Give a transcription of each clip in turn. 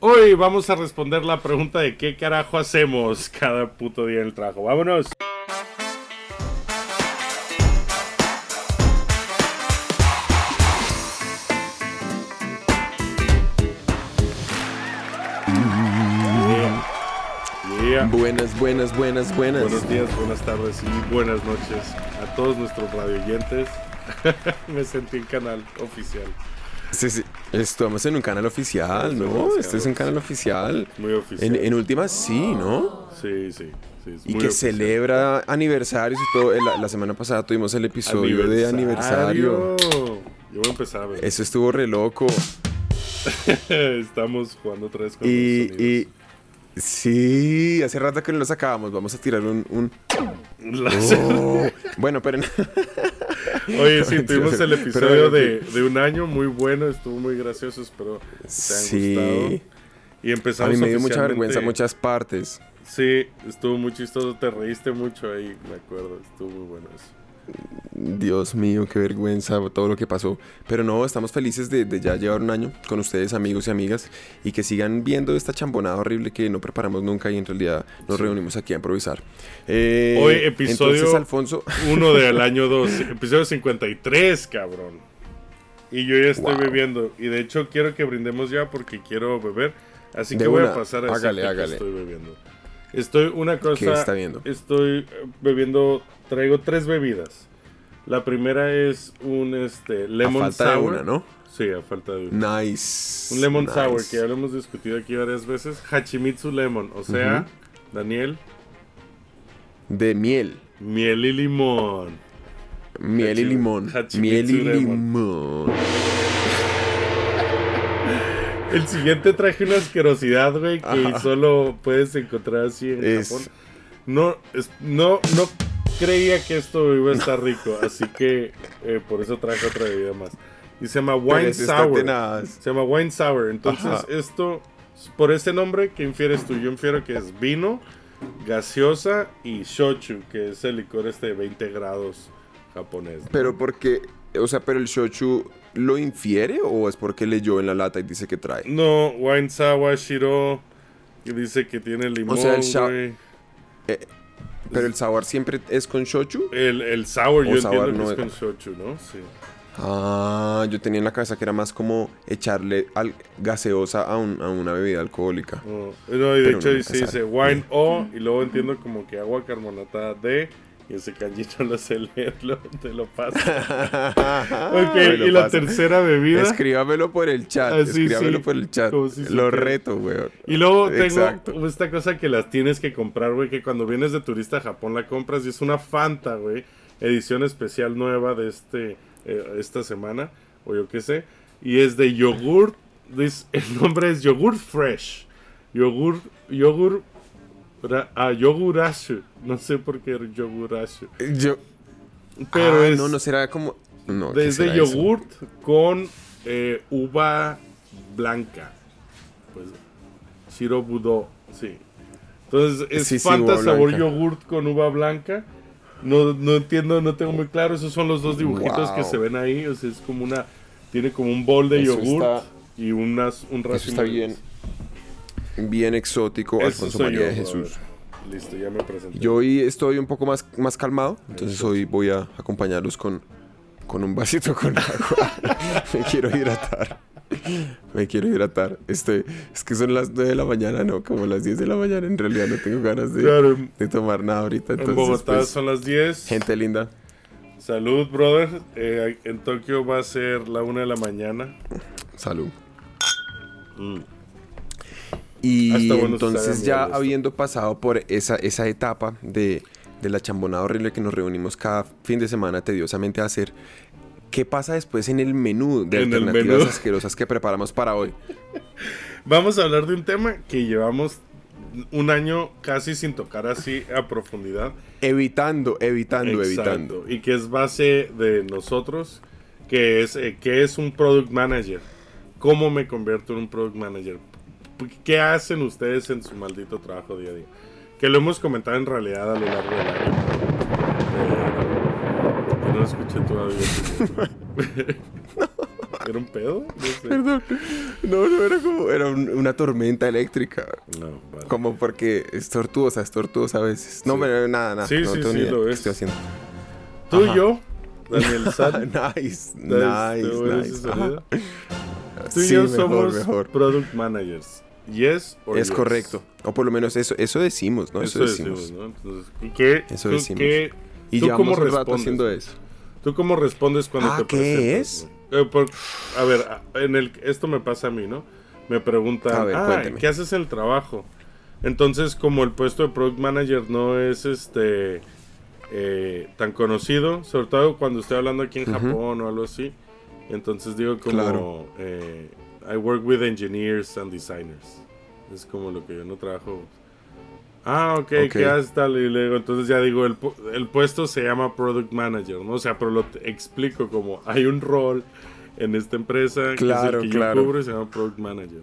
Hoy vamos a responder la pregunta de qué carajo hacemos cada puto día en el trabajo. Vámonos. Buenas, buenas, buenas, buenas. Buenos días, buenas tardes y buenas noches a todos nuestros radioyentes. Me sentí en canal oficial. Sí, sí. Estamos en un canal oficial, ¿no? Este es un canal oficial. Muy oficial. En, en últimas sí, ¿no? Sí, sí. sí y que celebra aniversarios y todo. La, la, semana pasada tuvimos el episodio de aniversario. Yo voy a empezar a ver. Eso estuvo re loco. Estamos jugando otra vez con y, los y Sí, hace rato que no lo sacábamos. Vamos a tirar un. un... Oh. bueno, pero. Oye, sí, tuvimos el episodio de, de, un año muy bueno, estuvo muy gracioso, espero que te hayan sí. gustado. Y empezamos A mí me dio mucha vergüenza muchas partes. Sí, estuvo muy chistoso, te reíste mucho ahí, me acuerdo, estuvo muy bueno eso. Dios mío, qué vergüenza todo lo que pasó. Pero no, estamos felices de, de, ya llevar un año con ustedes, amigos y amigas, y que sigan viendo esta chambonada horrible que no preparamos nunca y en realidad nos sí. reunimos aquí a improvisar. Eh, Hoy, episodio entonces, Alfonso. 1 del año 2, episodio 53, cabrón. Y yo ya estoy wow. bebiendo. Y de hecho, quiero que brindemos ya porque quiero beber. Así de que voy a pasar a hágale, que estoy bebiendo. Estoy una cosa. ¿Qué está viendo? Estoy bebiendo. Traigo tres bebidas. La primera es un este lemon a falta sour. de una, ¿no? Sí, a falta de una. Nice. Un lemon nice. sour que ya lo hemos discutido aquí varias veces. Hachimitsu lemon, o sea, uh -huh. Daniel. De miel. Miel y limón. Miel Hachi y limón. Hachimitsu Miel y lemon. limón. El siguiente traje una asquerosidad, güey, que Ajá. solo puedes encontrar así en Es- Japón. No, es- no, no creía que esto iba a estar rico, así que eh, por eso traje otra bebida más. Y se llama Wine Sour. Se llama Wine Sour. Entonces, Ajá. esto, por ese nombre, ¿qué infieres tú? Yo infiero que es vino, gaseosa y shochu, que es el licor este de 20 grados japonés. ¿no? Pero porque, o sea, pero el shochu lo infiere o es porque leyó en la lata y dice que trae. No, Wine Sour Shiro. Y dice que tiene limón, O sea, el sha- güey. Pero el sabor siempre es con shochu. El, el sour, O yo sour entiendo no que es es- con shochu, ¿no? Sí. Ah, yo tenía en la cabeza que era más como echarle al gaseosa a, un- a una bebida alcohólica. No, no, y de Pero hecho no dice, wine O y luego entiendo como que agua carbonatada D y ese canchito lo sé leerlo, te lo paso. ok, lo y la tercera bebida. Escríbamelo por el chat. Ah, sí, escríbamelo sí. por el chat. Si Lo reto, weón. Y luego tengo esta cosa que las tienes que comprar, güey, que cuando vienes de turista a Japón la compras y es una Fanta, güey, edición especial nueva de este eh, esta semana o yo qué sé, y es de yogurt, this- el nombre es yogurt fresh. Yogurt yogurt ra- ah, yogurashu, no sé por qué yogurashu, Yo. pero Ah, es no, no será como. No, ¿qué desde eso? yogurt con eh, uva blanca. Pues Shirobudo, sí. Entonces es Sí, Fanta sabor blanca. yogurt con uva blanca. No, no entiendo, no tengo muy claro. Esos son los dos dibujitos Wow. que se ven ahí. O sea, es como una. Tiene como un bol de Eso yogurt está- y unas, un Eso racimo está de- bien. Bien exótico, Eso Alfonso María yo, de Jesús. Listo, ya me presenté. Yo hoy estoy un poco más, más calmado, entonces hoy voy a acompañarlos con, con un vasito con agua. Me quiero hidratar. Me quiero hidratar. Estoy, es que son las 9 de la mañana, no, como las 10 de la mañana. En realidad no tengo ganas de, Claro, en, de tomar nada ahorita. en Entonces, Bogotá pues, son las 10. gente linda. Salud, brother. Eh, en Tokio va a ser la 1 de la mañana. Salud. Mm. Y Hasta bueno entonces ya habiendo pasado por esa, esa etapa de, de la chambonada horrible que nos reunimos cada fin de semana tediosamente a hacer, ¿qué pasa después en el menú de En alternativas menú. asquerosas que preparamos para hoy? Vamos a hablar de un tema que llevamos un año casi sin tocar así a profundidad. Evitando, evitando, Exacto. evitando. Y que es base de nosotros, que es, eh, que es un product manager. ¿Cómo me convierto en un product manager? ¿Qué hacen ustedes en su maldito trabajo día a día? Que lo hemos comentado en realidad a lo largo del año. Pero no lo escuché todavía. ¿Era un pedo? No sé. Perdón. No, no, era como... Era un- una tormenta eléctrica. No, vale. Como porque es tortuosa, es tortuosa a veces. No, Sí. pero nada, nada. Sí, no sí, sí, lo qué es. estoy haciendo. Tú Ajá. y yo, Daniel San. nice, ¿te nice, nice. Tú y Sí, yo mejor, somos mejor. product managers. Yes or Es yes? correcto. O por lo menos eso, eso decimos, ¿no? Eso, Eso decimos. decimos, ¿no? Entonces, ¿y qué, Eso tú decimos. qué- Y ¿Tú cómo respondes? haciendo eso. ¿Tú cómo respondes cuando Ah, te ¿qué presentas? es? Eh, por- a ver, en el, esto me pasa a mí, ¿no? Me preguntan, ver, ah. ¿qué haces en el trabajo? Entonces, como el puesto de product manager no es este eh, tan conocido, sobre todo cuando estoy hablando aquí en. Japón o algo así, entonces digo como, Claro. eh, I work with engineers and designers. Es como lo que yo no trabajo. Ah, ok, Ok. ¿qué haces tal? Y luego, entonces ya digo, el, pu- el puesto se llama Product Manager, ¿no? O sea, pero lo explico como hay un rol en esta empresa Claro, que es el que claro. yo cubro y se llama Product Manager.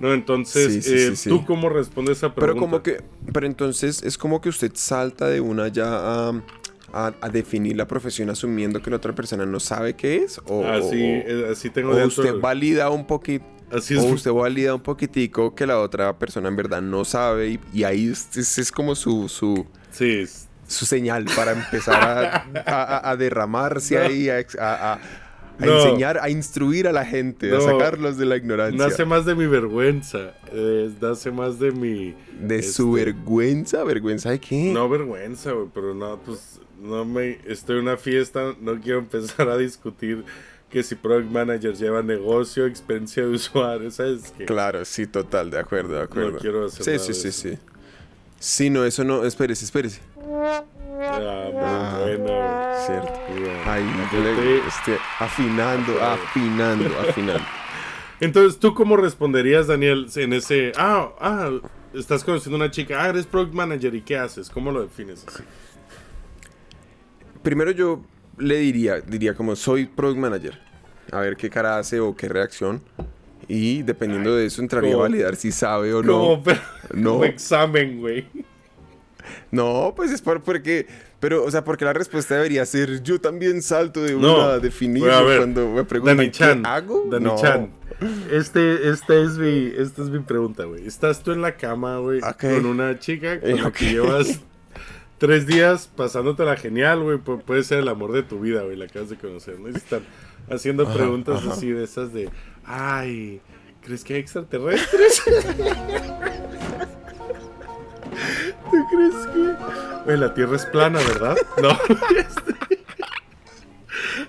No, entonces, Sí, sí, eh, sí. ¿tú cómo respondes a esa pregunta? Pero como que, pero entonces es como que usted salta de una ya a, a- a definir la profesión asumiendo que la otra persona no sabe qué es o, Así, o- eh, así tengo o usted valida un poquito Así o usted valida un poquitico que la otra persona en verdad no sabe y, y ahí es, como su, su, Sí, es- su señal para empezar a, a- a- a derramarse No. ahí, a, No. enseñar, a instruir a la gente, a sacarlos de la ignorancia. nace más de mi vergüenza, eh, nace más de mi... de su este, vergüenza, vergüenza de qué. No vergüenza, güey, pero no, pues no me... Estoy en una fiesta, no quiero empezar a discutir que si Product Manager lleva negocio, experiencia de usuario, ¿sabes? Que Claro, sí, total, de acuerdo, de acuerdo. No quiero hacer sí, nada sí, sí, eso. sí. Sí, no, eso no, espérese, espérese. Ah, Ah, bueno. Cierto. Yo le- gente- este, afinando, afinando, afinando. Entonces, ¿tú cómo responderías, Daniel, en ese... Ah, ah, estás conociendo a una chica, ah, eres Product Manager, ¿y qué haces? ¿Cómo lo defines así? Primero yo le diría, diría como soy product manager. A ver qué cara hace o qué reacción. Y dependiendo de eso entraría a validar si sabe o no. Pero- No. como examen, güey. No, pues es por, porque, pero, o sea, porque la respuesta debería ser yo también salto de No, una a definir pero a ver, cuando me preguntan Dani qué Chan, hago. Dani no. Chan. Este, esta es mi, esta es mi pregunta, güey. Estás tú en la cama, güey, Ok. con una chica con la que llevas tres días pasándotela genial, güey. Pu- puede ser el amor de tu vida, güey. La acabas de conocer, ¿no? Y están haciendo Ajá, preguntas ajá. así de esas de, ay, ¿crees que hay extraterrestres? ¿Tú crees que, güey, la Tierra es plana, verdad? No.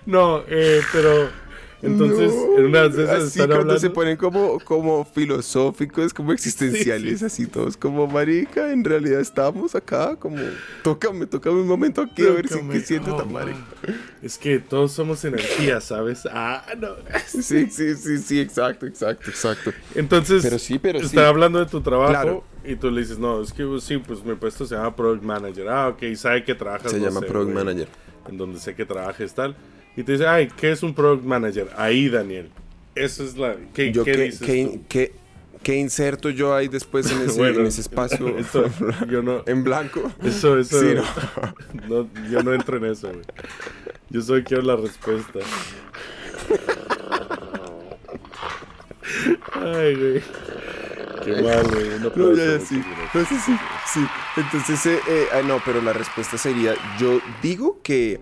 No, eh, pero entonces No, en una de esas así están cuando hablando. se ponen como, como filosóficos, como existenciales, Sí, sí. así todos como marica, en realidad estamos acá, como tócame, tócame un momento aquí a ver si qué siento Oh, tan marica. man. Es que todos somos energía, ¿sabes? Ah, no. Sí, sí, sí, sí, exacto, exacto, exacto. Entonces, Pero sí, pero sí. está hablando de tu trabajo Claro. y tú le dices, no, es que pues, sí, pues mi puesto se llama Product Manager. Ah, ok, sabe que trabajas. Se no llama sé, Product güey, Manager. En donde sé que trabajes tal. Y te dice, ay, ¿qué es un Product Manager? Ahí, Daniel. Esa es la. ¿Qué, Yo qué qué, dices qué, tú? qué- qué inserto yo ahí después en ese, Bueno, en ese espacio eso, yo no. en blanco. Eso, eso. Sí, no, yo no entro en eso, güey. Yo solo quiero la respuesta. Ay, güey. Qué mal, güey. No, aplauso, ya, sí. No, sí, sí, sí. Entonces, eh, eh, ah, no, pero la respuesta sería, yo digo que,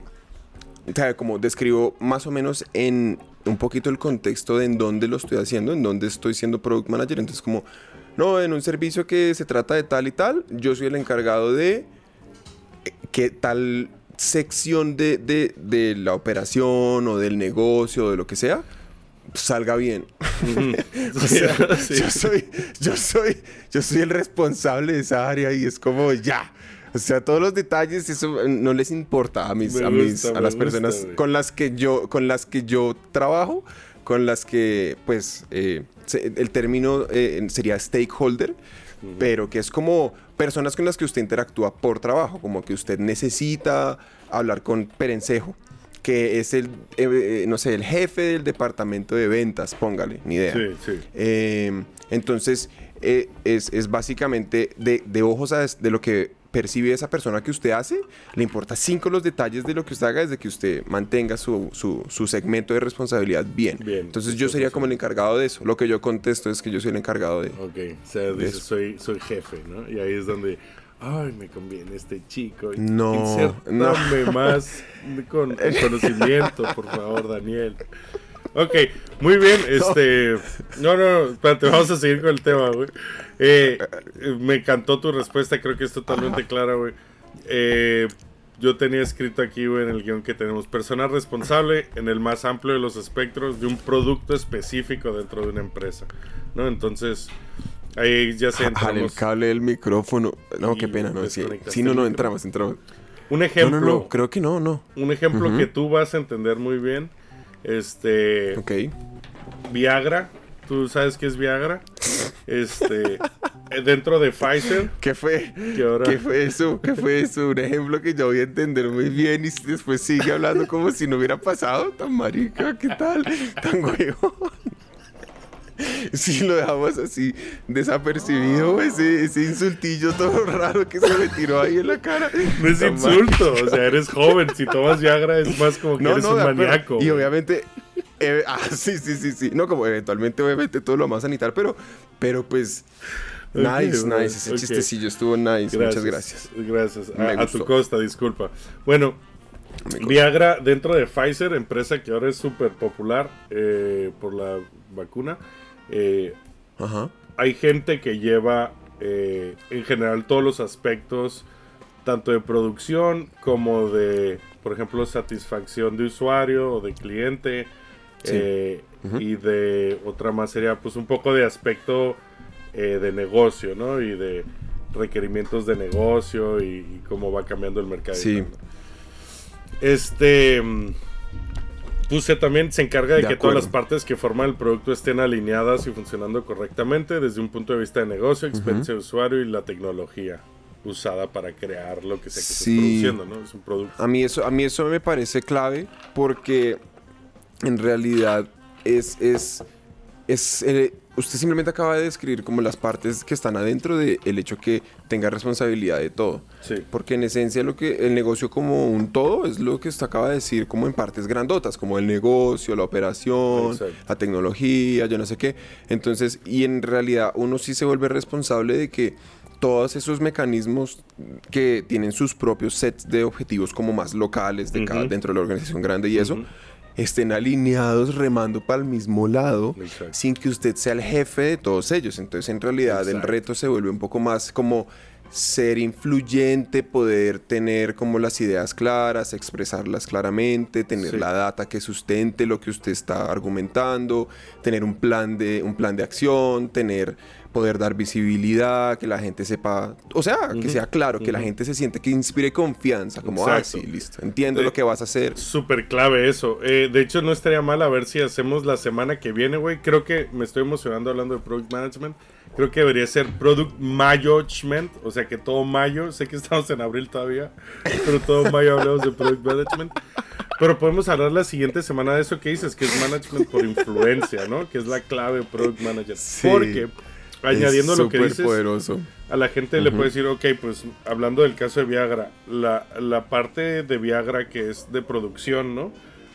o sea, como describo más o menos en un poquito el contexto de en dónde lo estoy haciendo, en dónde estoy siendo product manager, entonces como, no, en un servicio que se trata de tal y tal, yo soy el encargado de eh, que tal sección de, de- de la operación o del negocio o de lo que sea salga bien. O sea, Sí. yo soy, yo soy, yo soy el responsable de esa área y es como ya. O sea, todos los detalles, eso eh, no les importa a mis, Me a mis, gusta, a las personas con las que yo, con las que yo trabajo, con las que, pues, eh, el término eh, sería stakeholder, pero que es como personas con las que usted interactúa por trabajo, como que usted necesita hablar con Perencejo, que es el, eh, no sé, el jefe del departamento de ventas, póngale, ni idea. Sí, sí. Eh, entonces, eh, es, es básicamente de, de ojos a de lo que percibe esa persona que usted hace, le importa cinco los detalles de lo que usted haga desde que usted mantenga su, su, su segmento de responsabilidad bien. Bien, Entonces yo sería como el encargado de eso. Lo que yo contesto es que yo soy el encargado de... Ok, o sea, dices, soy, soy jefe, ¿no? Y ahí es donde, ay, me conviene este chico. No, insértame más con, con conocimiento, por favor, Daniel. Ok, muy bien, este... No, no, espérate, vamos a seguir con el tema, güey. Eh, me encantó tu respuesta, creo que es totalmente clara, güey. Eh, yo tenía escrito aquí, güey, en el guion que tenemos persona responsable en el más amplio de los espectros de un producto específico dentro de una empresa, ¿no? Entonces, ahí ya se el entramos. cable del micrófono. No, qué pena, no. Sí, sí no, el no, entramos, entramos. Un No, ejemplo, no, no, creo que no, no. un ejemplo que tú vas a entender muy bien. Este, Ok. Viagra, ¿tú sabes qué es Viagra? Este, eh, dentro de Pfizer, ¿Qué fue? que ahora ¿Qué fue eso? ¿Qué fue eso? Un ejemplo que yo voy a entender muy bien y después sigue hablando como si no hubiera pasado. Tan marica, ¿qué tal? Tan huevón. Si lo dejamos así desapercibido, ese, ese insultillo todo raro que se me tiró ahí en la cara. no es insulto, o sea, eres joven, si tomas Viagra es más como que eres un maníaco. Y obviamente. eh, ah, sí, sí, sí, sí. No, como eventualmente, obviamente, todo lo más sanitar, pero, pero pues. Nice, bro, nice. Ese ok. chistecillo estuvo nice. Muchas gracias. Gracias. A, a tu costa, disculpa. Bueno. Viagra dentro de Pfizer, empresa que ahora es súper popular eh, por la vacuna. Eh, Ajá. hay gente que lleva eh, en general todos los aspectos, tanto de producción como de, por ejemplo, satisfacción de usuario o de cliente. Sí. eh. Y de otra más sería pues un poco de aspecto eh, de negocio, ¿no? Y de requerimientos de negocio y, y cómo va cambiando el mercado. Sí. Este... Puse también, se encarga de, De que todas las partes que forman el producto estén alineadas y funcionando correctamente desde un punto de vista de negocio, experiencia de usuario y la tecnología usada para crear lo que sea que Sí. produciendo, ¿no? Es un producto. A mí eso, a mí eso me parece clave porque en realidad es, es, es eh, usted simplemente acaba de describir como las partes que están adentro del hecho que tenga responsabilidad de todo. Sí. Porque en esencia lo que el negocio como un todo es lo que usted acaba de decir como en partes grandotas, como el negocio, la operación, Exacto. la tecnología, yo no sé qué. Entonces, y en realidad uno sí se vuelve responsable de que todos esos mecanismos que tienen sus propios sets de objetivos como más locales de cada, dentro de la organización grande y eso. Estén alineados remando para el mismo lado Exacto. sin que usted sea el jefe de todos ellos. Entonces, en realidad, el reto se vuelve un poco más como ser influyente, poder tener como las ideas claras, expresarlas claramente, tener Sí. la data que sustente lo que usted está argumentando, tener un plan de un plan de acción, tener poder dar visibilidad, que la gente sepa, o sea, que Ujú. sea claro, que la gente se siente que inspire confianza, como, ah, Exacto. sí, listo, entiendo Eh, lo que vas a hacer. Súper clave eso. Eh, de hecho, no estaría mal a ver si hacemos la semana que viene, güey. Creo que me estoy emocionando hablando de Product Management. Creo que debería ser Product Management. O sea, que todo mayo. Sé que estamos en abril todavía. Pero todo mayo hablamos de Product Management. Pero podemos hablar la siguiente semana de eso que dices, que es Management por influencia, ¿no? Que es la clave de Product Manager. Sí. Porque, añadiendo Es lo que dices, poderoso. a la gente le puede decir, ok, pues hablando del caso de Viagra, la, la parte de Viagra que es de producción, ¿no?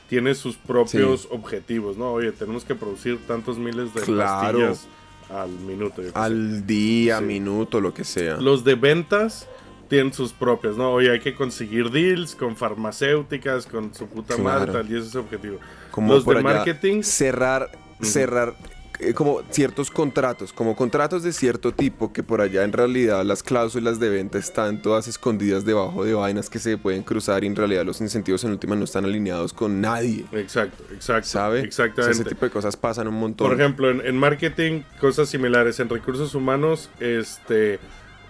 Tiene sus propios objetivos, ¿no? Oye, tenemos que producir tantos miles de Claro. pastillas al minuto. yo qué sé. Al día, Sí. minuto, lo que sea. Los de ventas tienen sus propias, ¿no? Oye, hay que conseguir deals con farmacéuticas, con su puta madre, tal, y ese es el objetivo. como los de marketing, cerrar, cerrar eh, como ciertos contratos, como contratos de cierto tipo que por allá en realidad las cláusulas de venta están todas escondidas debajo de vainas que se pueden cruzar y en realidad los incentivos en última no están alineados con nadie, exacto, exacto. ¿sabe? O sea, Exactamente. ese tipo de cosas pasan un montón. Por ejemplo, en, en marketing, cosas similares. En recursos humanos, este.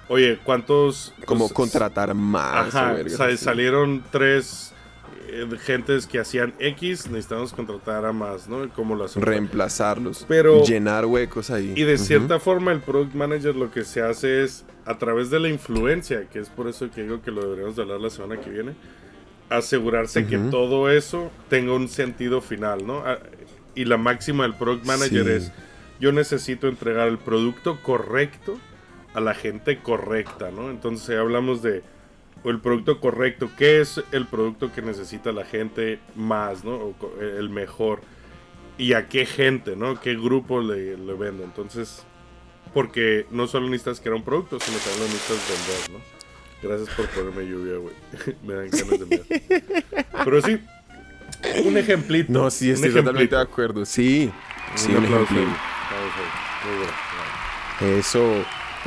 Oye, ¿cuántos. como contratar más. Ajá, o salieron tres gentes que hacían X, necesitamos contratar a más, ¿no? Como las reemplazarlos, Pero- llenar huecos ahí. Y de cierta forma, el product manager lo que se hace es, a través de la influencia, que es por eso que digo que lo deberíamos de hablar la semana que viene, asegurarse que Ujú. todo eso tenga un sentido final, ¿no? Ah, Y la máxima del product manager Sí. es, yo necesito entregar el producto correcto a la gente correcta, ¿no? Entonces hablamos de el producto correcto, ¿qué es el producto que necesita la gente más, ¿no? O el mejor. Y a qué gente, ¿no? ¿Qué grupo le, le vende? Entonces, porque no solo necesitas crear un producto, sino también lo necesitas vender, ¿no? Gracias por ponerme lluvia, güey. Me dan ganas de ver. Pero sí, un ejemplito. No, sí, estoy totalmente de acuerdo. Sí, sí, un, ejemplo. Eso.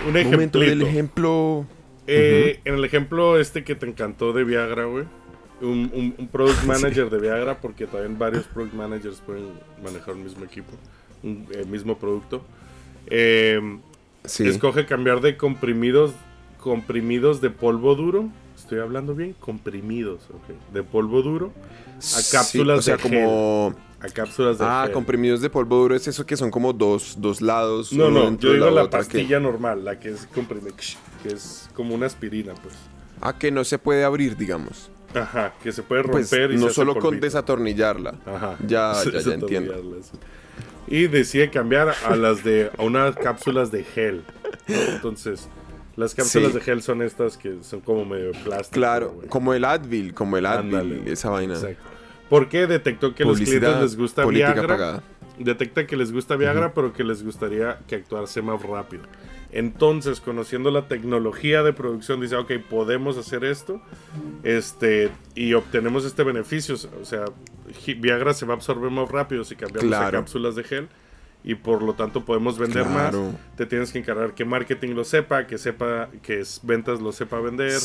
Un ejemplo. del ejemplo. Eh, En el ejemplo este que te encantó de Viagra, güey. Un, un, product manager de Viagra, porque también varios product managers pueden manejar un mismo equipo, un el mismo producto. Eh, Escoge cambiar de comprimidos comprimidos de polvo duro. Estoy hablando bien, comprimidos, ok. De polvo duro a cápsulas o sea, como... A cápsulas de Ah, comprimidos de polvo duro es eso que son como dos, dos lados. No, no, yo digo la, pastilla normal, la que es comprimida, que es como una aspirina, pues. Ah, que no se puede abrir, digamos. Ajá, que se puede pues, romper y No solo con desatornillarla. Ajá. Ya, ya, ya entiendo. Y decide cambiar a las de. a unas cápsulas de gel. Entonces. Las cápsulas de gel son estas que son como medio plástico. Claro, como el Advil, como el Advil, esa vaina. Exacto. Porque detectó que a los clientes les gusta Viagra. Detecta que les gusta Viagra, pero que les gustaría que actuase más rápido. Entonces, conociendo la tecnología de producción, dice, ok, podemos hacer esto este, y obtenemos este beneficio. O sea, Viagra se va a absorber más rápido si cambiamos a cápsulas de gel y por lo tanto podemos vender más. Te tienes que encargar que marketing lo sepa, que sepa que es, ventas lo sepa vender,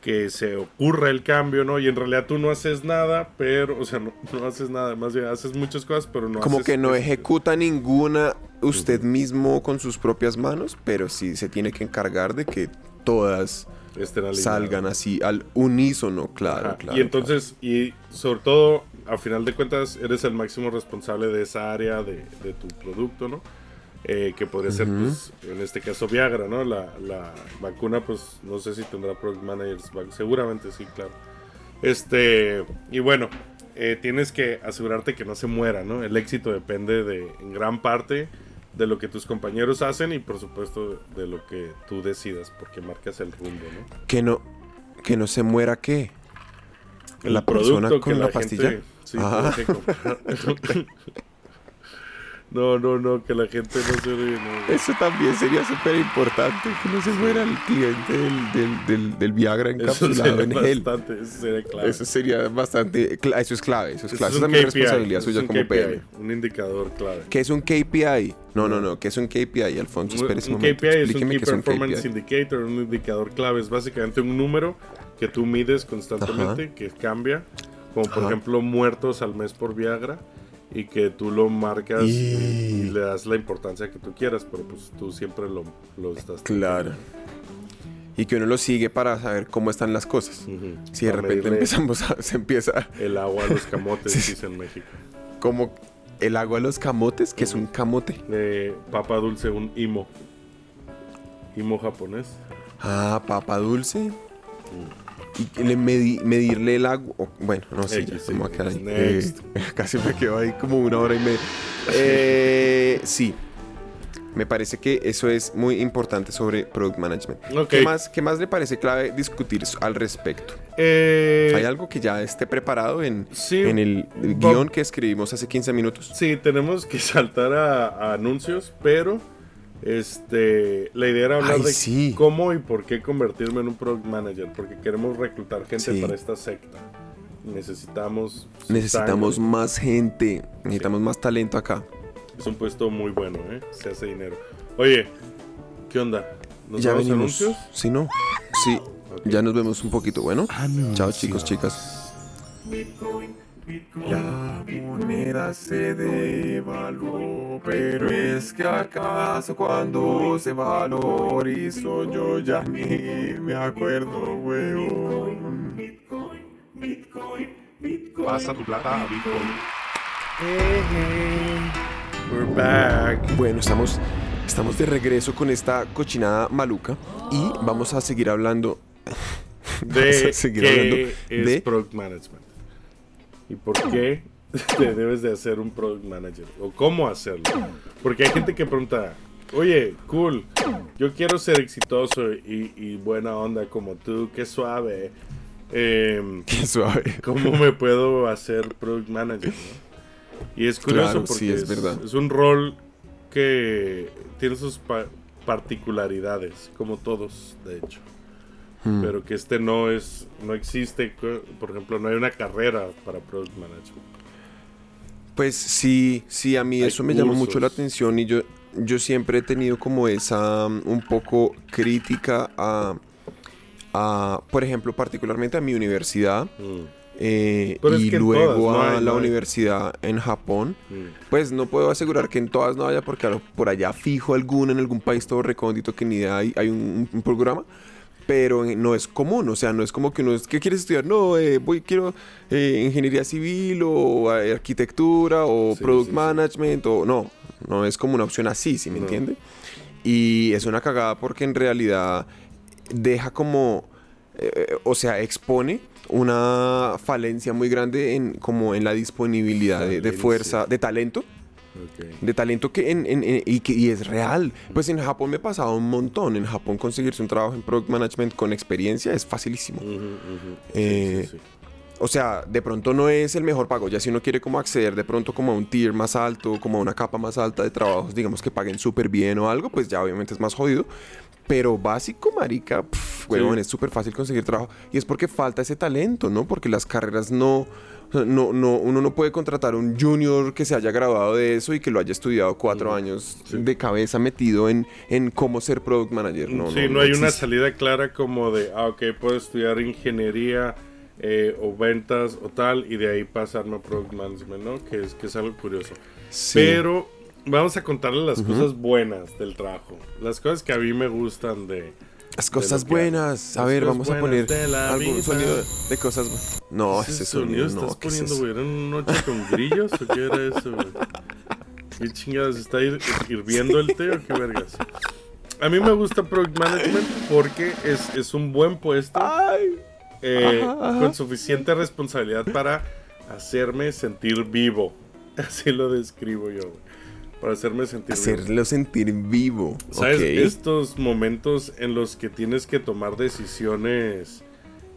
que se ocurra el cambio, ¿no? Y en realidad tú no haces nada, pero, o sea, no, haces nada, más bien haces muchas cosas, pero no Como que no ejecuta ninguna usted mismo con sus propias manos, pero sí se tiene que encargar de que todas salgan así al unísono, claro, claro. Y entonces, y sobre todo a final de cuentas eres el máximo responsable de esa área de, tu producto, ¿no? Eh, que podría ser, pues, en este caso Viagra, ¿no? La, vacuna, pues, no sé si tendrá product managers, seguramente sí, claro. Este, y bueno, eh, tienes que asegurarte que no se muera, ¿no? El éxito depende de, en gran parte, de lo que tus compañeros hacen y, por supuesto, de lo que tú decidas, porque marcas el rumbo, ¿no? Que no, que no se muera, ¿qué? la persona con la, pastilla. Sí. No, no, no, que la gente no se ríe. Eso también sería súper importante, que no se muera el cliente del, del, del, Viagra encapsulado en gel. Eso sería clave. Eso sería bastante, eso es clave, eso es clave. Eso es también responsabilidad suya como PM. Un indicador clave. ¿Qué es un KPI? No, no, no, ¿qué es un KPI, Alfonso? Espérese un, un KPI es un Key Performance Indicator, un indicador clave. Es básicamente un número que tú mides constantemente, que cambia como por ejemplo muertos al mes por Viagra y que tú lo marcas y... le das la importancia que tú quieras, pero pues tú siempre lo, lo estás. Claro. Y que uno lo sigue para saber cómo están las cosas. Si de repente empezamos a, se empieza... El agua a los camotes, dice en México. Como el agua a los camotes, que es un camote. Eh, papa dulce, un imo. Imo japonés. Ah, papa dulce. Mm y le medirle el agua. bueno, no sé, a quedar ahí. Eh, casi me quedo ahí como una hora y media. Eh, sí. Me parece que eso es muy importante sobre product management. ¿Qué, más, ¿Qué más le parece clave discutir al respecto? Eh, ¿Hay algo que ya esté preparado en, en el, guion que escribimos hace 15 minutos? Sí, tenemos que saltar a anuncios, pero este, la idea era hablar de cómo y por qué convertirme en un product manager, porque queremos reclutar gente para esta secta. Necesitamos necesitamos más gente, necesitamos más talento acá. Es un puesto muy bueno, ¿eh? Se hace dinero. Oye, ¿qué onda? ¿Nos ya vemos anuncios? Sí, no. Sí. Ya nos vemos un poquito. Bueno. Chao, chicos, chicas. La moneda se devaluó, pero es que acaso cuando se valorizó yo ya ni me acuerdo, weón. Pasa tu plata a Bitcoin. We're back. Bueno, estamos, estamos de regreso con esta cochinada maluca y vamos a seguir hablando de seguir hablando de product management y por qué te debes de hacer un product manager o cómo hacerlo. Porque hay gente que pregunta, oye, cool, yo quiero ser exitoso y, y buena onda como tú, qué suave. Em, Qué suave. ¿Cómo me puedo hacer product manager? no? Y es curioso Claro, porque sí, es es, verdad. es un rol que tiene sus pa- particularidades, como todos, de hecho. Hmm. Pero que este no es, no existe, por ejemplo, no hay una carrera para product management. Pues sí, sí, a mí Hay eso me llama mucho la atención y yo, yo siempre he tenido como esa um, un poco crítica a, a, por ejemplo, particularmente a mi universidad Mm, eh, y luego todas, no a hay, la no universidad en Japón. mm. Pues no puedo asegurar que en todas no haya porque por allá fijo alguna en algún país todo recóndito que ni idea hay, hay un, un programa. Pero no es común, o sea, no es como que uno es, ¿qué quieres estudiar? No, eh, voy, quiero eh, ingeniería civil o eh, arquitectura o Sí, product sí, sí. management o no, no es como una opción así, ¿sí me No. entiende? Y es una cagada porque en realidad deja como, eh, o sea, expone una falencia muy grande en como en la disponibilidad de, fuerza, de talento Ok. de talento que en, en- en- y, que y es real. Pues en Japón me ha pasado un montón. En Japón conseguirse un trabajo en product management con experiencia es facilísimo. Eh, sí, sí. O sea, de pronto no es el mejor pago. Ya si uno quiere como acceder de pronto como a un tier más alto, como a una capa más alta de trabajos, digamos que paguen súper bien o algo, pues ya obviamente es más jodido. Pero básico, marica, pff, huevón, Sí. es súper fácil conseguir trabajo. Y es porque falta ese talento, ¿no? Porque las carreras no, no, no, uno no puede contratar un junior que se haya graduado de eso y que lo haya estudiado cuatro años Sí. de cabeza metido en, en cómo ser product manager. No, sí, no, hay una salida clara como de, ah, ok, puedo estudiar ingeniería eh, o ventas o tal, y de ahí pasarme a product management, ¿no? Que es, que es algo curioso. Sí. Pero vamos a contarle las cosas buenas del trabajo, las cosas que a mí me gustan de... Las cosas buenas. A ver, vamos a poner algún sonido de cosas buenas. No, ¿Ese sonido, no. estás ¿qué es poniendo, güey? ¿Era una noche con grillos o qué era eso, güey? ¿Qué chingados? ¿Está hir- hirviendo el té o qué vergas? A mí me gusta Product Management porque es, es un buen puesto Ay. eh, con suficiente responsabilidad para hacerme sentir vivo. Así lo describo yo, güey. Para hacerme sentir vivo. Hacerlo sentir vivo. ¿Sabes? ok. Estos momentos en los que tienes que tomar decisiones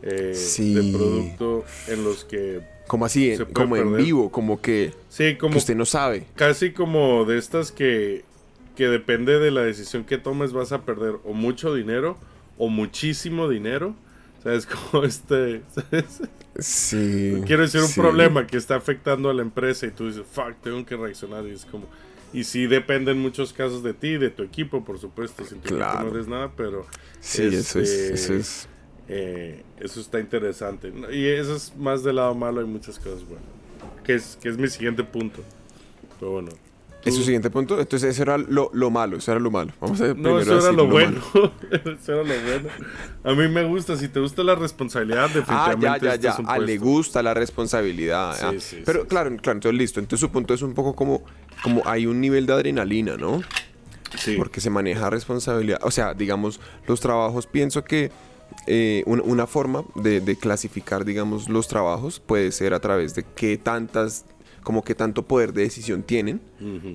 eh, Sí. de producto, en los que... Como así, en- se como en perder. vivo, como que, Sí, que como usted no sabe. casi como de estas que, que depende de la decisión que tomes vas a perder o mucho dinero o muchísimo dinero. ¿Sabes? Como este... ¿sabes? Sí. Quiero decir, un sí. problema que está afectando a la empresa y tú dices, fuck, tengo que reaccionar. Y es como... Y sí depende en muchos casos de ti, de tu equipo, por supuesto. Sin tu equipo Claro. no eres nada, pero... Sí, eso es, Este, eso es. Eh, eso está interesante. Y eso es más del lado malo, hay muchas cosas buenas. Que es, que es mi siguiente punto. Pero bueno. Es su siguiente punto. Entonces, eso era lo, lo malo, eso era lo malo. Vamos a No, primero eso era decir lo bueno. eso era lo bueno. A mí me gusta. Si te gusta la responsabilidad, Ah, definitivamente ya, ya, este ya. es un Ah, le gusta la responsabilidad. Sí, ah. sí, Pero sí, claro, claro, entonces listo. Entonces su punto es un poco como, como hay un nivel de adrenalina, ¿no? Sí. porque se maneja responsabilidad. O sea, digamos, los trabajos, pienso que eh, un- una forma de, de clasificar, digamos, los trabajos puede ser a través de qué tantas, como qué tanto poder de decisión tienen.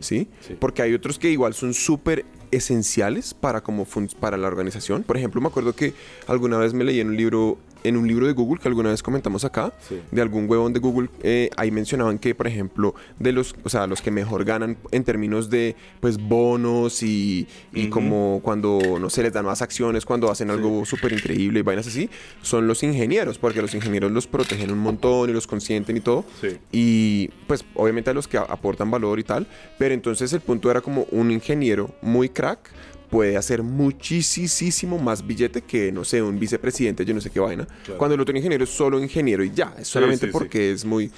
¿sí? Sí. Porque hay otros que igual son súper esenciales para, como para la organización. Por ejemplo, me acuerdo que alguna vez me leí en un libro, en un libro de Google que alguna vez comentamos acá, Sí. de algún huevón de Google, eh, ahí mencionaban que, por ejemplo, de los, o sea, los que mejor ganan en términos de, pues, bonos y, y como cuando, no sé, les dan más acciones, cuando hacen algo súper increíble y vainas así, son los ingenieros, porque los ingenieros los protegen un montón y los consienten y todo. Sí. Y pues obviamente a los que aportan valor y tal. Pero entonces el punto era como un ingeniero muy crack puede hacer muchísimo más billete que, no sé, un vicepresidente, yo no sé qué vaina. Claro. Cuando el otro ingeniero es solo ingeniero y ya, es solamente sí, sí. porque es muy...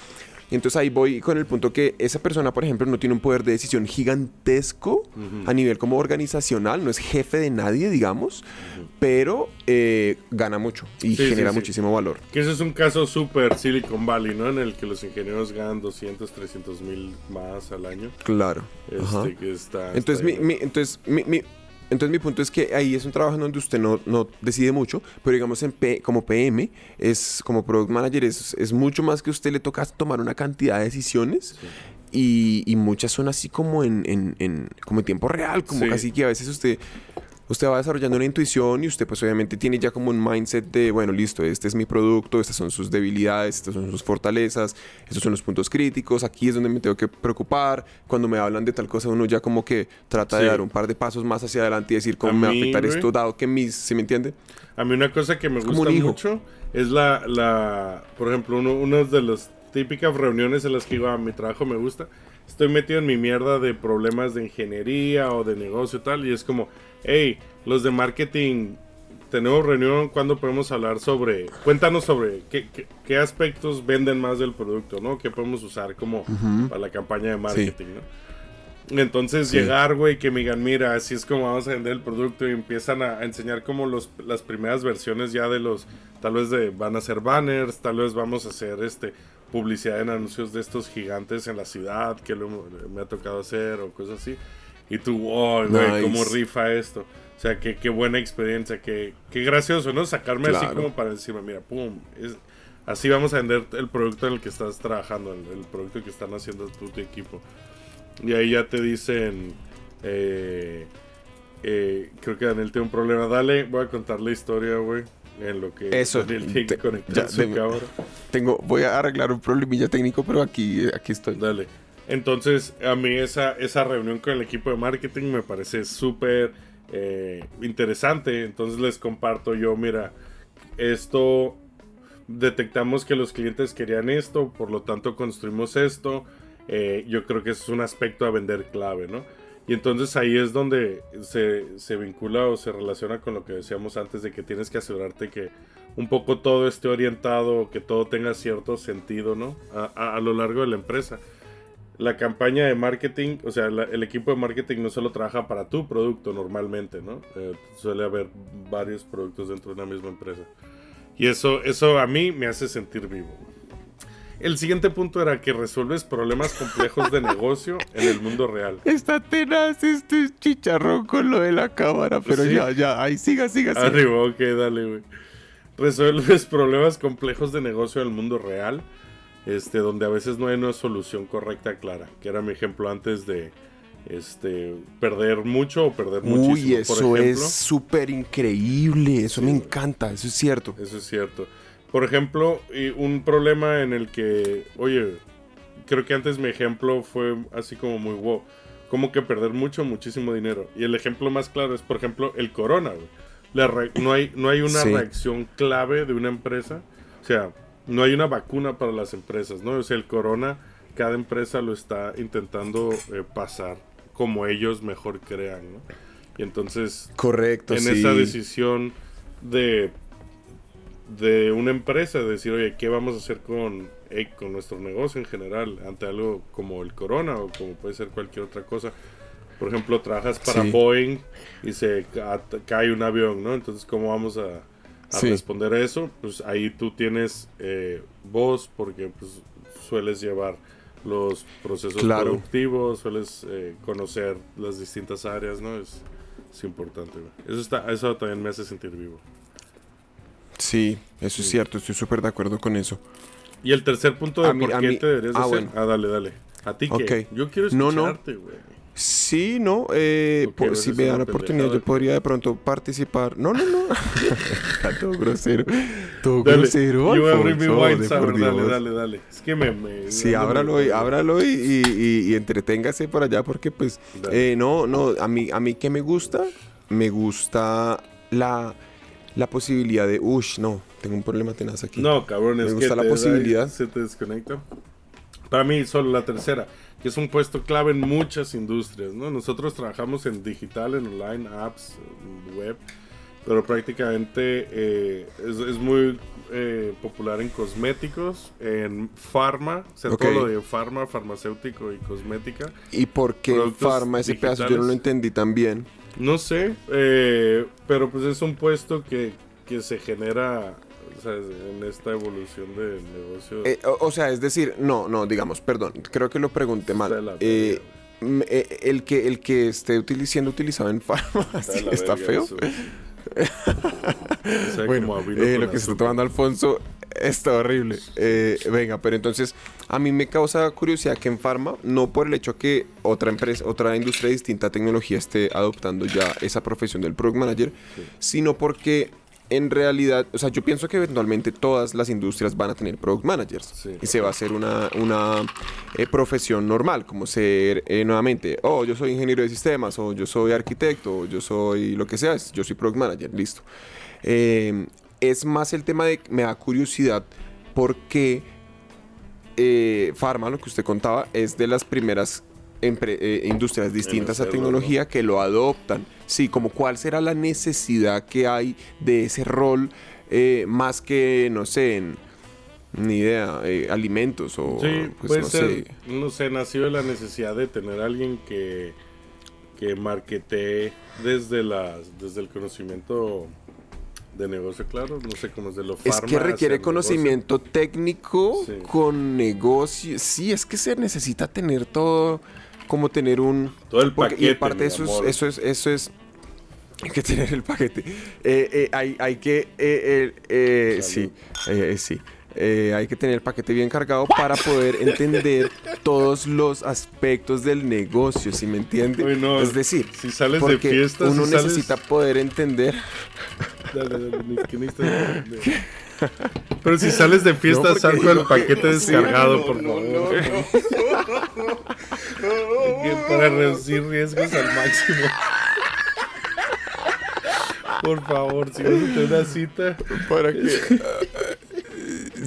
Entonces ahí voy con el punto que esa persona, por ejemplo, no tiene un poder de decisión gigantesco a nivel como organizacional, no es jefe de nadie, digamos, pero eh, gana mucho y Sí, genera sí. muchísimo valor. Que ese es un caso súper Silicon Valley, ¿no? En el que los ingenieros ganan 200, 300 mil más al año. Claro. Ajá. Este, que está, Entonces, está mi, mi- entonces, mi, mi- entonces mi punto es que ahí es un trabajo en donde usted no, no decide mucho, pero digamos en P- como PM, es como Product Manager, es, es mucho más que usted le toca tomar una cantidad de decisiones y, y muchas son así como en, en- en- como en tiempo real, como Sí. casi que a veces usted... usted va desarrollando una intuición y usted pues obviamente tiene ya como un mindset de, bueno, listo, este es mi producto, estas son sus debilidades, estas son sus fortalezas, estos son los puntos críticos, aquí es donde me tengo que preocupar. Cuando me hablan de tal cosa, uno ya como que trata de Sí. dar un par de pasos más hacia adelante y decir cómo A me va a afectar esto, dado que mis, ¿se me entiende? A mí una cosa que me gusta mucho es la, la por ejemplo, uno, una de las típicas reuniones en las que digo, "Ah, mi trabajo me gusta. Estoy metido en mi mierda de problemas de ingeniería o de negocio y tal. Y es como, hey, los de marketing, tenemos reunión, ¿cuándo podemos hablar sobre, cuéntanos sobre qué, qué- qué aspectos venden más del producto, ¿no? ¿Qué podemos usar como para la campaña de marketing, ¿no? Entonces Sí. llegar, güey, que me digan, mira, así es como vamos a vender el producto y empiezan a, a enseñar como los, las primeras versiones ya de los, tal vez de, van a ser banners, tal vez vamos a hacer este publicidad en anuncios de estos gigantes en la ciudad que lo- me ha tocado hacer o cosas así. Y tú, oh, güey, Nice. cómo rifa esto. O sea, qué, qué buena experiencia, qué, qué gracioso, ¿no? Sacarme así como para decirme, mira, pum, es, así vamos a vender el producto en el que estás trabajando, el, el producto que están haciendo tú, tu equipo. Y ahí ya te dicen, eh, eh, creo que Daniel tiene un problema. Dale, voy a contar la historia, güey. En lo que Eso, Daniel tiene que te- conectar ya, su. Tengo, voy a arreglar un problemilla técnico, pero aquí, aquí estoy. Dale. Entonces, a mí esa, esa reunión con el equipo de marketing me parece súper eh, interesante. Entonces les comparto yo, mira, esto detectamos que los clientes querían esto, por lo tanto construimos esto. Eh, yo creo que es un aspecto a vender clave, ¿no? Y entonces ahí es donde se, se vincula o se relaciona con lo que decíamos antes de que tienes que asegurarte que un poco todo esté orientado, que todo tenga cierto sentido, ¿no? A, a- a lo largo de la empresa. La campaña de marketing, o sea, la- el equipo de marketing no solo trabaja para tu producto normalmente, ¿no? Eh, suele haber varios productos dentro de una misma empresa. Y eso, eso a mí me hace sentir vivo. El siguiente punto era que resuelves problemas complejos de negocio en el mundo real. Está tenaz este chicharrón con lo de la cámara, pero Sí. ya, ya, ahí siga, siga, siga. Arriba, ok, dale, güey. Resuelves problemas complejos de negocio en el mundo real, este, donde a veces no hay una solución correcta clara, que era mi ejemplo antes de este, perder mucho o perder muchísimo. Uy, por eso ejemplo. es súper increíble, eso me encanta, eso es cierto. Eso es cierto. Por ejemplo, un problema en el que, oye, creo que antes mi ejemplo fue así como muy wow. Como que perder mucho, muchísimo dinero. Y el ejemplo más claro es, por ejemplo, el corona, güey. La no, hay, no hay una Sí. reacción clave de una empresa. O sea, no hay una vacuna para las empresas, ¿no? O sea, el corona, cada empresa lo está intentando eh, pasar como ellos mejor crean, ¿no? Y entonces Correcto, en sí. esa decisión de de una empresa de decir oye qué vamos a hacer con eh, con nuestro negocio en general ante algo como el corona o como puede ser cualquier otra cosa por ejemplo trabajas para Sí. Boeing y se ca- cae un avión no entonces cómo vamos a, a Sí. responder a eso pues ahí tú tienes eh, voz porque pues sueles llevar los procesos Claro. productivos sueles eh, conocer las distintas áreas no es, es importante güey. eso está eso también me hace sentir vivo Sí, eso es cierto, estoy súper de acuerdo con eso. Y el tercer punto de A por qué mí- te deberías de ah, hacer. bueno. Ah, dale, dale. A ti que Ok. yo quiero No, no. Sí, no, eh, a si me dan oportunidad, yo podría de pronto participar. No, no, no. Está todo grosero. Todo Dale. grosero. Yo voy a abrir mi por dale, dale, dale. Es que me... me Sí, ábralo y, ábralo y, y, entreténgase por allá porque pues eh, no, no, a mí, a mí que me gusta, me gusta la, la posibilidad de, ush, no, tengo un problema tenaz aquí. No, cabrón, Me es gusta que la posibilidad. Se te desconecta. Para mí, solo la tercera, que es un puesto clave en muchas industrias, ¿no? Nosotros trabajamos en digital, en online, apps, web, pero prácticamente eh, es, es muy eh, popular en cosméticos, en farma, o sea, Ok. todo lo de farma, farmacéutico y cosmética. ¿Y por qué farma ese pedazo? Yo no digitales. lo entendí tan bien. No sé, eh, pero pues es un puesto que, que se genera o sea, en esta evolución del negocio. Eh, o, o sea, es decir, no, no, digamos, perdón, creo que lo pregunté de mal. Eh, eh, el, que, el que esté siendo utilizado en farma, Está de feo. Bueno, eh, lo que se está tomando Alfonso Está horrible. Eh, venga, pero entonces a mí me causa curiosidad que en Pharma, no por el hecho que otra empresa, otra industria distinta a tecnología esté adoptando ya esa profesión del product manager, sino porque en realidad, o sea, yo pienso que eventualmente todas las industrias van a tener product managers Sí. y se va a hacer una, una eh, profesión normal, como ser eh, nuevamente, oh, yo soy ingeniero de sistemas, o yo soy arquitecto, o yo soy lo que sea, yo soy product manager, listo. Eh, es más el tema de, me da curiosidad, porque Pharma, lo que usted contaba, es de las primeras eh, industrias distintas a tecnología que lo adoptan. Sí, como cuál será la necesidad que hay de ese rol, eh, más que, no sé, en, ni idea, eh, alimentos o, Sí, pues, puede no ser, sé. no sé, nació de la necesidad de tener a alguien que, que marketee desde, las, desde el conocimiento de negocio, claro, no sé cómo es de lo Es que requiere conocimiento técnico Sí. con negocio. Sí, es que se necesita tener todo, como tener un... Todo el porque- y paquete, aparte mi eso es, eso es, eso es, hay que tener el paquete. Eh, eh, hay, hay que, eh, eh, eh, sí, eh, sí. Eh, hay que tener el paquete bien cargado para poder entender todos los aspectos del negocio, ¿sí me entiende? Uy, no, es decir, si sales de porque fiesta, uno si sales- necesita poder entender Dale, dale, que necesitas entender. Pero si sales de fiesta, No, sal con el paquete sí, descargado, no, por no, favor. Que para reducir riesgos al máximo. Por favor, si vas a tener una cita, Para que.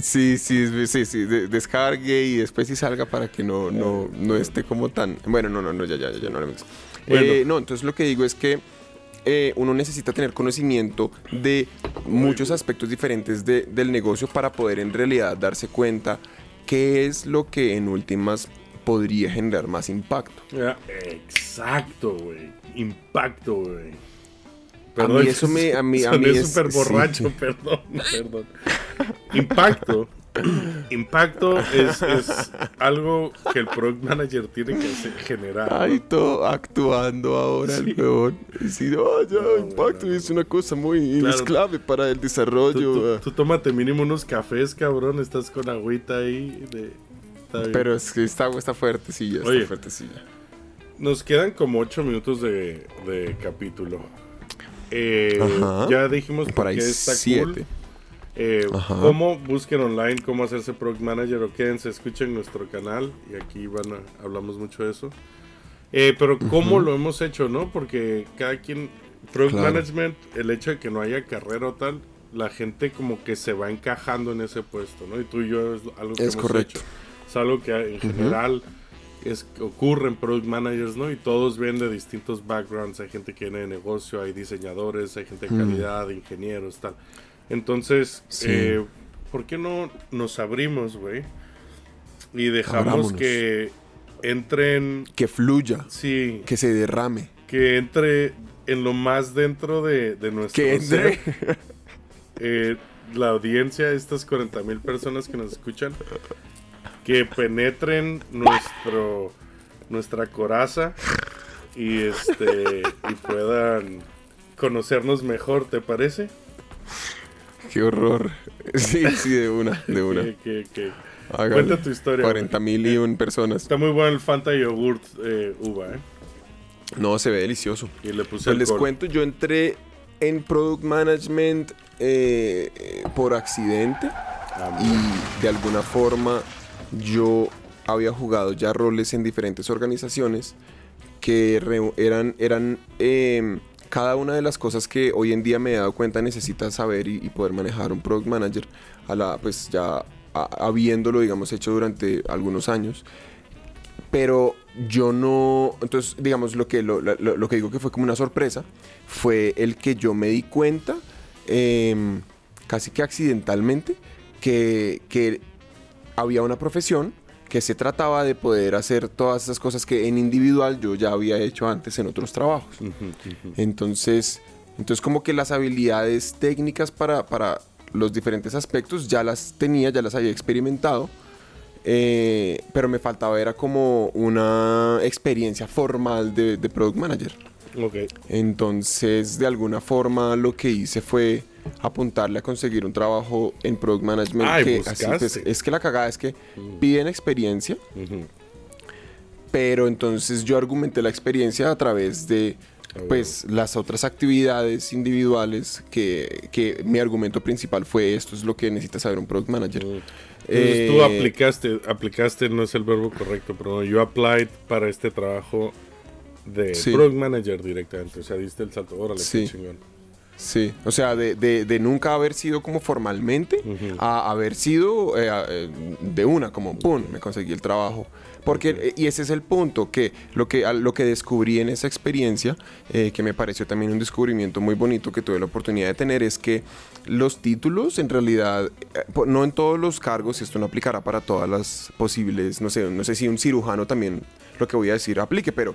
sí, sí, sí, sí. de- descargue y después sí salga para que no, no, no esté como tan. Bueno, no, no, no, ya, ya, ya, no hablemos. Bueno. Eh, no, entonces lo que digo es que eh, uno necesita tener conocimiento de muchos aspectos diferentes de- del negocio para poder en realidad darse cuenta qué es lo que en últimas podría generar más impacto. Exacto, güey. Impacto, güey. A mí eso me- a mí- a mí es- súper sí. borracho, perdón, perdón. Impacto. Impacto es, es algo que el product manager tiene que hacer- generar. ¿no? Ay, todo actuando ahora el huevón. Y sí, oh, ya, No, impacto no, no. es una cosa muy Claro. es clave para el Tú, desarrollo. tú- ah. tú tómate mínimo unos cafés, cabrón. Estás con agüita ahí. De, está bien. Pero es que está, está fuertecilla, Oye. está fuertecilla. Nos quedan como 8 minutos de, de capítulo. Eh, Ajá. ya dijimos Por por ahí qué está siete. cool. Eh, cómo busquen online, cómo hacerse product manager o quédense, escuchen nuestro canal y aquí van a, hablamos mucho de eso. Eh, pero cómo lo hemos hecho, ¿no? Porque cada quien, product Claro. management, el hecho de que no haya carrera o tal, la gente como que se va encajando en ese puesto, ¿no? Y tú y yo es algo que Es hemos correcto. hecho. Es algo que en general es, ocurre en product managers, ¿no? Y todos vienen de distintos backgrounds. Hay gente que viene de negocio, hay diseñadores, hay gente de Mm. calidad, ingenieros, tal. Entonces, Sí. eh, ¿por qué no nos abrimos, güey? Y dejamos Abrámonos. que entren, Que fluya, sí, que se derrame. que entre en lo más dentro de, de nuestro Que entre. ser, eh, la audiencia, estas 40 mil personas que nos escuchan, que penetren nuestro nuestra coraza y este y puedan conocernos mejor, ¿te parece? Qué horror. Sí, sí, de una, de una. Cuenta tu historia. 40 mil y un personas. Está muy bueno el Fanta Yogurt eh, uva, ¿eh? No, se ve delicioso. Y le puse Pues les cuento, yo entré en Product Management eh, por accidente. Ah, y de alguna forma yo había jugado ya roles en diferentes organizaciones que eran, eran em, cada una de las cosas que hoy en día me he dado cuenta necesita saber y, poder manejar un product manager a la pues ya habiéndolo digamos hecho durante algunos años. Pero yo no entonces digamos lo que lo- lo que digo que fue como una sorpresa fue el que yo me di cuenta em, casi que accidentalmente que, que había una profesión que se trataba de poder hacer todas esas cosas que en individual yo ya había hecho antes en otros trabajos. Entonces, entonces como que las habilidades técnicas para, para los diferentes aspectos ya las tenía, ya las había experimentado, eh, pero me faltaba era como una experiencia formal de, de Product Manager. Entonces, de alguna forma, lo que hice fue apuntarle a conseguir un trabajo en Product Management. Ay, que buscaste. pues, es que la cagada es que piden experiencia, pero entonces yo argumenté la experiencia a través de Ah, pues las otras actividades individuales que, que mi argumento principal fue esto es lo que necesita saber un product manager. Entonces tú Eh, aplicaste, aplicaste no es el verbo correcto, pero yo applied para este trabajo de Sí. product manager directamente. O sea, diste el salto. Órale, Sí. qué chingón. Sí, o sea, de, de- de nunca haber sido como formalmente a haber sido eh, eh, de una, como pum, me conseguí el trabajo. Porque, eh, y ese es el punto, que lo que, lo que descubrí en esa experiencia, eh, que me pareció también un descubrimiento muy bonito que tuve la oportunidad de tener, es que los títulos en realidad, no en todos los cargos, y esto no aplicará para todas las posibles, no sé, no sé si un cirujano también lo que voy a decir aplique, pero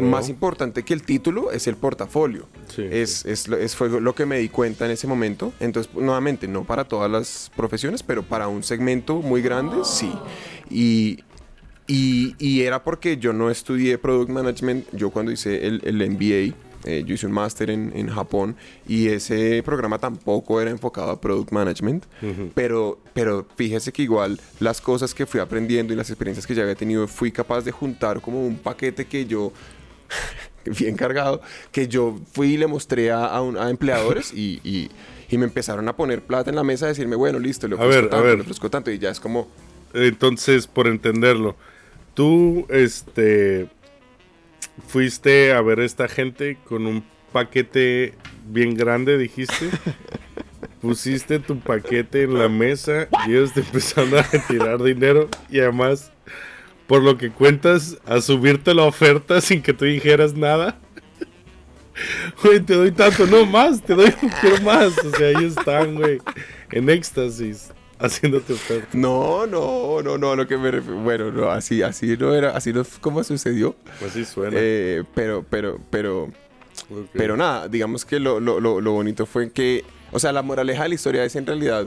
No más importante que el título es el portafolio. Sí, es, es- fue lo que me di cuenta en ese momento. Entonces, nuevamente, no para todas las profesiones, pero para un segmento muy grande, sí. Y, y, y era porque yo no estudié Product Management. Yo cuando hice el, el MBA, eh, yo hice un máster en, en Japón y ese programa tampoco era enfocado a Product Management. Ujú. Pero, pero fíjese que igual las cosas que fui aprendiendo y las experiencias que ya había tenido, fui capaz de juntar como un paquete que yo, bien cargado, que yo fui y le mostré a, a un- a empleadores y, y- y me empezaron a poner plata en la mesa, a decirme, bueno, listo, le A ofrezco a tanto, ver. le ofrezco tanto, y ya es como, Entonces, por entenderlo, tú, este, fuiste a ver a esta gente con un paquete bien grande, dijiste. Pusiste tu paquete en la mesa y ellos te empezaron a retirar dinero y además, por lo que cuentas, a subirte la oferta sin que tú dijeras nada. Güey, te doy tanto, no más, te doy, quiero más. O sea, ahí están, güey, en éxtasis, haciéndote oferta. no, no, no, no, a lo que me refiero, bueno, no, así, así no era, así no es como sucedió, Pues sí suena. Eh, pero, pero, pero. Pero nada, digamos que lo, lo, lo, lo bonito fue que, o sea, la moraleja de la historia es en realidad,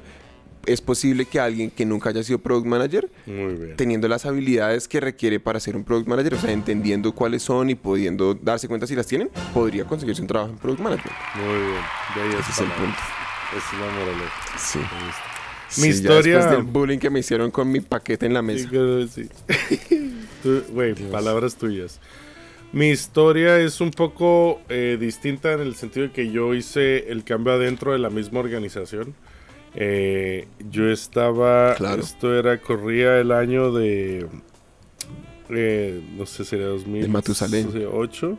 es posible que alguien que nunca haya sido product manager, Muy bien. teniendo las habilidades que requiere para ser un product manager, o sea, entendiendo cuáles son y pudiendo darse cuenta si las tienen, podría conseguirse un trabajo en product management. Muy bien. De ahí Ese es el punto. Esa es la moraleja. Sí. Sí, Mi ya historia- después del bullying que me hicieron con mi paquete en la Sí, mesa. sí. Güey, Dios. palabras tuyas. Mi historia es un poco eh, distinta en el sentido de que yo hice el cambio adentro de la misma organización. Eh, yo estaba, Claro. esto era, corría el año de, eh, no sé, sería De Matusalén. 2008.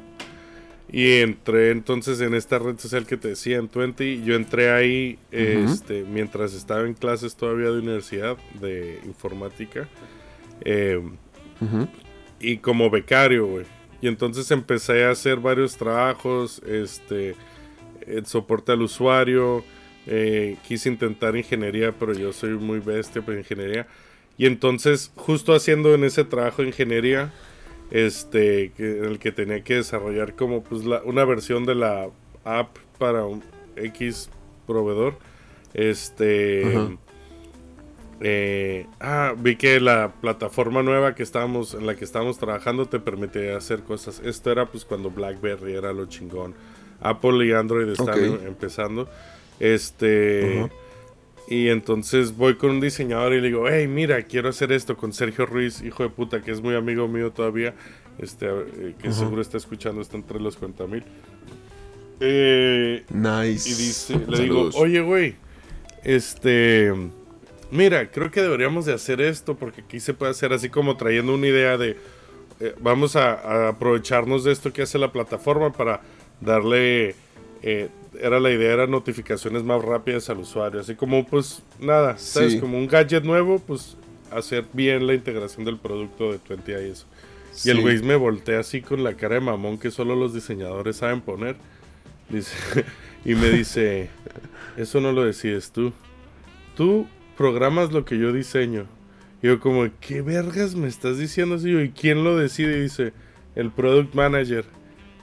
Y entré entonces en esta red social que te decía, en 20. Yo entré ahí este, mientras estaba en clases todavía de universidad de informática. Eh, Ujú. y como becario, güey. Y entonces empecé a hacer varios trabajos, este, el soporte al usuario, eh, quise intentar ingeniería, pero yo soy muy bestia para ingeniería. Y entonces, justo haciendo en ese trabajo de ingeniería, este, que- en el que tenía que desarrollar como pues la- una versión de la app para un X proveedor, este, eh, ah, vi que la plataforma nueva que estábamos, en la que estábamos trabajando te permitía hacer cosas. Esto era pues cuando BlackBerry era lo chingón. Apple y Android están em- empezando. Este. Y entonces voy con un diseñador y le digo, hey, mira, quiero hacer esto con Sergio Ruiz, hijo de puta, que es muy amigo mío todavía, este, eh, que seguro está escuchando, está entre los 40 mil. Eh, Nice. y dice, le digo, oye, güey, este, mira, creo que deberíamos de hacer esto porque aquí se puede hacer así como trayendo una idea de, eh, vamos a, a aprovecharnos de esto que hace la plataforma para darle, eh, era la idea, eran notificaciones más rápidas al usuario, así como pues nada, ¿sabes? Sí. Como un gadget nuevo, pues hacer bien la integración del producto de 20 y eso. Y el Sí. güey me voltea así con la cara de mamón que solo los diseñadores saben poner. Dice, y me dice, eso no lo decides tú. Tú programas lo que yo diseño. Y yo como, ¿qué vergas me estás diciendo así? ¿Y quién lo decide? Y dice, el product manager.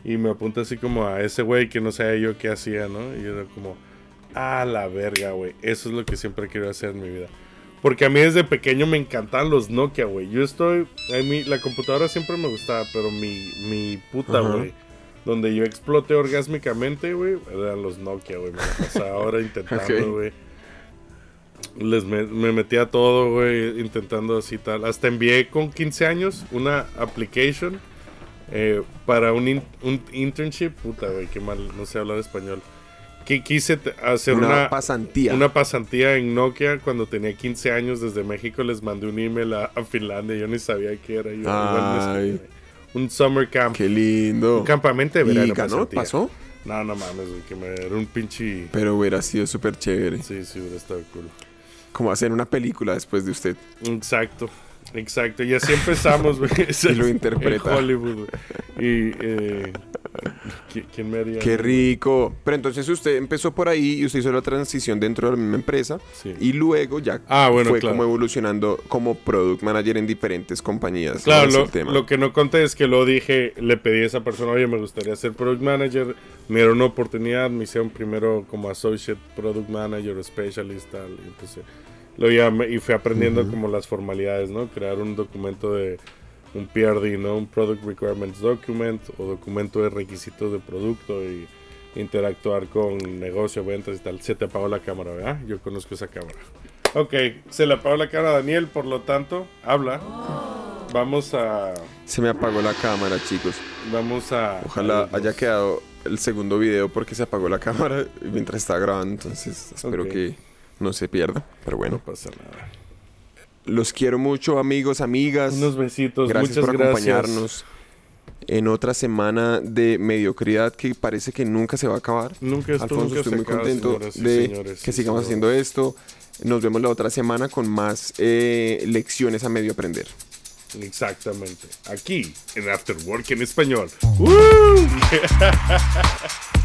Y me apunta así como a ese güey que no sabía yo qué hacía, ¿no? Y yo era como, ah, la verga, güey. Eso es lo que siempre quiero hacer en mi vida. Porque a mí desde pequeño me encantaban los Nokia, güey. Yo estoy. A mí la computadora siempre me gustaba, pero mi, mi puta, güey. donde yo exploté orgásmicamente, güey, eran los Nokia, güey. Me la pasaba ahora intentando, güey. Les me, me metí a todo, güey, intentando así tal. Hasta envié con 15 años una application eh, para un, in- un internship. Puta, güey, qué mal, no sé hablar español. Que quise hacer Una, una, pasantía. una pasantía en Nokia cuando tenía 15 años desde México. Les mandé un email a, a Finlandia. Yo ni sabía qué era. Yo Ay. un summer camp. Qué lindo. Un campamento de verano. ¿Y ganó? ¿Pasó? No, no mames, güey. Que me era un pinche. Pero hubiera sido súper chévere. Sí, sí, hubiera estado cool. Como hacer una película después de usted. Exacto. Exacto. Y así empezamos, güey. Y lo interpreta. En Hollywood, güey. Y. Eh, ¿qui- ¿Quién me haría? Qué rico. Pero entonces usted empezó por ahí y usted hizo la transición dentro de la misma empresa. Sí. Y luego ya Ah, bueno, fue claro. como evolucionando como product manager en diferentes compañías. Claro, lo, el tema. lo que no conté es que lo dije, le pedí a esa persona, oye, me gustaría ser product manager, me dieron una oportunidad, me hicieron primero como associate product manager, specialist, tal, y lo llamé y fui aprendiendo como las formalidades, ¿no? Crear un documento de un PRD, ¿no? Un Product Requirements Document o documento de requisitos de producto y interactuar con negocio, ventas y tal. Se te apagó la cámara, ¿verdad? Yo conozco esa cámara. Ok, se le apagó la cámara a Daniel, por lo tanto, habla. Vamos a... Se me apagó la cámara, chicos. Vamos a... Ojalá a- haya quedado el segundo video porque se apagó la cámara mientras estaba grabando. Entonces espero Ok. que no se pierda. Pero No bueno, pasa nada. los quiero mucho, amigos, amigas. Unos besitos, Gracias muchas por gracias. acompañarnos en otra semana de mediocridad que parece que nunca se va a acabar. Nunca esto Alfonso, nunca estoy se muy acaba, contento de señores, que sí, sigamos señores. haciendo esto. Nos vemos la otra semana con más eh, lecciones a medio aprender. Exactamente. Aquí, en After Work en español. ¡Uh!